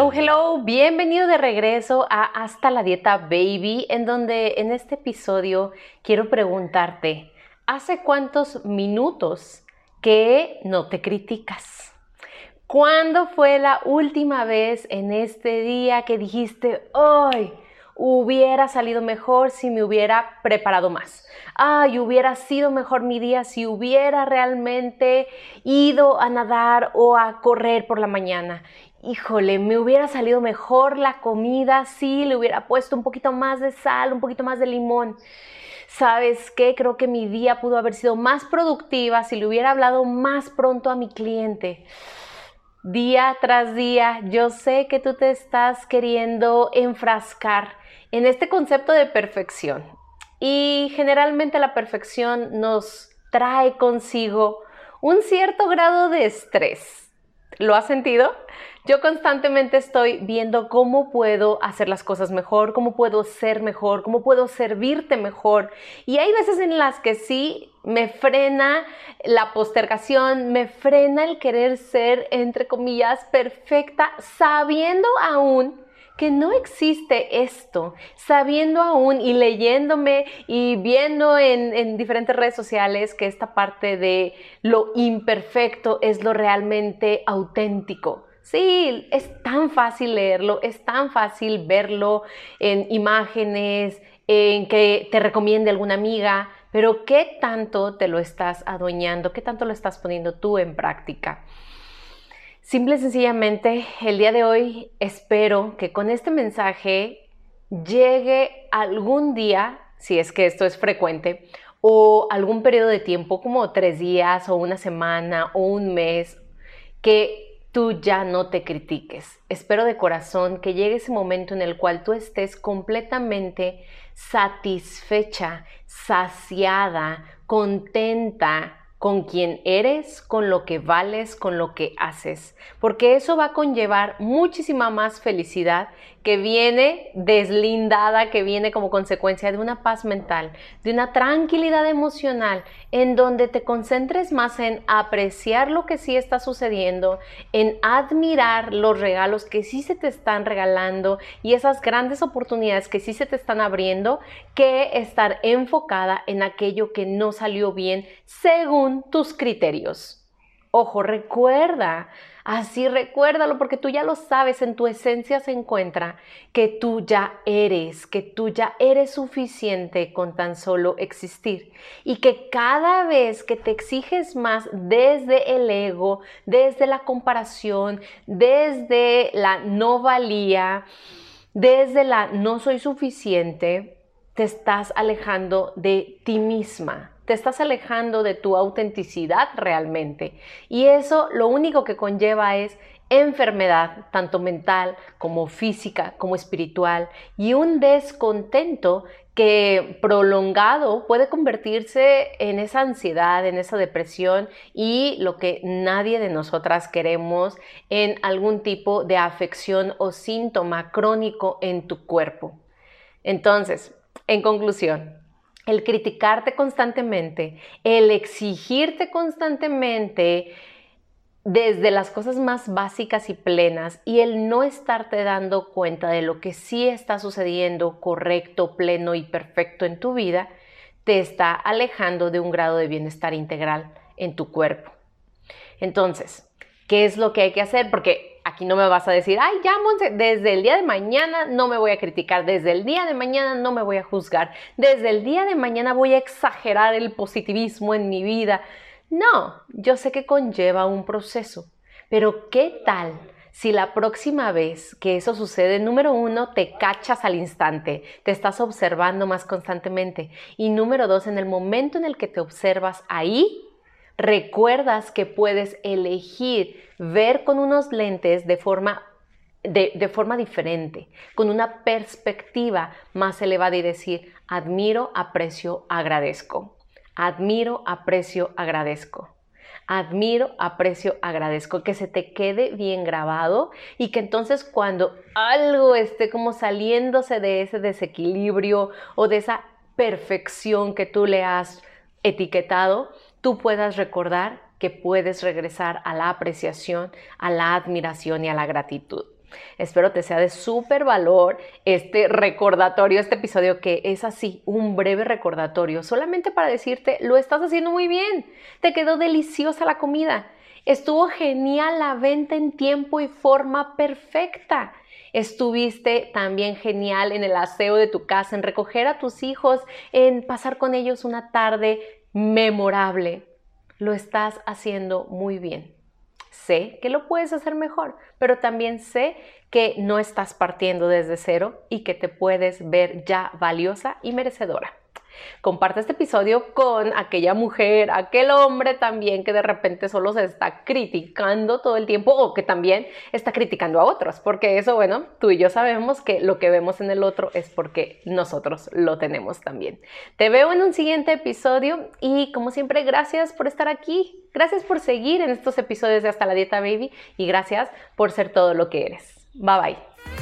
Hello, hello, bienvenido de regreso a Hasta la Dieta Baby, en donde en este episodio quiero preguntarte, ¿hace cuántos minutos que no te criticas? ¿Cuándo fue la última vez en este día que dijiste, hoy hubiera salido mejor si me hubiera preparado más? Ay, hubiera sido mejor mi día si hubiera realmente ido a nadar o a correr por la mañana. Híjole, me hubiera salido mejor la comida si le hubiera puesto un poquito más de sal, un poquito más de limón. ¿Sabes qué? Creo que mi día pudo haber sido más productiva si le hubiera hablado más pronto a mi cliente día tras día, yo sé que tú te estás queriendo enfrascar en este concepto de perfección. Y generalmente la perfección nos trae consigo un cierto grado de estrés. ¿Lo has sentido? Yo constantemente estoy viendo cómo puedo hacer las cosas mejor, cómo puedo ser mejor, cómo puedo servirte mejor. Y hay veces en las que sí me frena la postergación, me frena el querer ser, entre comillas, perfecta, sabiendo aún que no existe esto, sabiendo aún y leyéndome y viendo en, en, diferentes redes sociales que esta parte de lo imperfecto es lo realmente auténtico. Sí, es tan fácil leerlo, es tan fácil verlo en imágenes, en que te recomiende alguna amiga, pero ¿qué tanto te lo estás adueñando? ¿Qué tanto lo estás poniendo tú en práctica? Simple y sencillamente, el día de hoy espero que con este mensaje llegue algún día, si es que esto es frecuente, o algún periodo de tiempo, como tres días o una semana o un mes, que tú ya no te critiques. Espero de corazón que llegue ese momento en el cual tú estés completamente satisfecha, saciada, contenta con quien eres, con lo que vales, con lo que haces, porque eso va a conllevar muchísima más felicidad que viene deslindada, que viene como consecuencia de una paz mental, de una tranquilidad emocional, en donde te concentres más en apreciar lo que sí está sucediendo, en admirar los regalos que sí se te están regalando y esas grandes oportunidades que sí se te están abriendo, que estar enfocada en aquello que no salió bien según tus criterios. Ojo, recuerda, así recuérdalo porque tú ya lo sabes, en tu esencia se encuentra que tú ya eres, que tú ya eres suficiente con tan solo existir y que cada vez que te exiges más desde el ego, desde la comparación, desde la no valía, desde la no soy suficiente, te estás alejando de ti misma, te estás alejando de tu autenticidad realmente. Y eso lo único que conlleva es enfermedad, tanto mental como física, como espiritual, y un descontento que prolongado puede convertirse en esa ansiedad, en esa depresión y lo que nadie de nosotras queremos en algún tipo de afección o síntoma crónico en tu cuerpo. Entonces, en conclusión, el criticarte constantemente, el exigirte constantemente desde las cosas más básicas y plenas y el no estarte dando cuenta de lo que sí está sucediendo correcto, pleno y perfecto en tu vida, te está alejando de un grado de bienestar integral en tu cuerpo. Entonces, ¿qué es lo que hay que hacer? Porque no me vas a decir, ay, ya, Monse, desde el día de mañana no me voy a criticar, desde el día de mañana no me voy a juzgar, desde el día de mañana voy a exagerar el positivismo en mi vida. No, yo sé que conlleva un proceso, pero ¿qué tal? Si la próxima vez que eso sucede, número uno, te cachas al instante, te estás observando más constantemente. Y número dos, en el momento en el que te observas ahí, recuerdas que puedes elegir ver con unos lentes de forma de, forma diferente, con una perspectiva más elevada y decir, admiro, aprecio, agradezco. Admiro, aprecio, agradezco. Admiro, aprecio, agradezco. Que se te quede bien grabado y que entonces cuando algo esté como saliéndose de ese desequilibrio o de esa perfección que tú le has etiquetado, tú puedas recordar que puedes regresar a la apreciación, a la admiración y a la gratitud. Espero te sea de súper valor este recordatorio, este episodio que es así, un breve recordatorio, solamente para decirte, lo estás haciendo muy bien, te quedó deliciosa la comida, estuvo genial la venta en tiempo y forma perfecta. Estuviste también genial en el aseo de tu casa, en recoger a tus hijos, en pasar con ellos una tarde memorable. Lo estás haciendo muy bien. Sé que lo puedes hacer mejor, pero también sé que no estás partiendo desde cero y que te puedes ver ya valiosa y merecedora. Comparte este episodio con aquella mujer, aquel hombre también que de repente solo se está criticando todo el tiempo o que también está criticando a otros, porque eso, bueno, tú y yo sabemos que lo que vemos en el otro es porque nosotros lo tenemos también. Te veo en un siguiente episodio y como siempre, gracias por estar aquí, gracias por seguir en estos episodios de Hasta la Dieta Baby y gracias por ser todo lo que eres. Bye bye.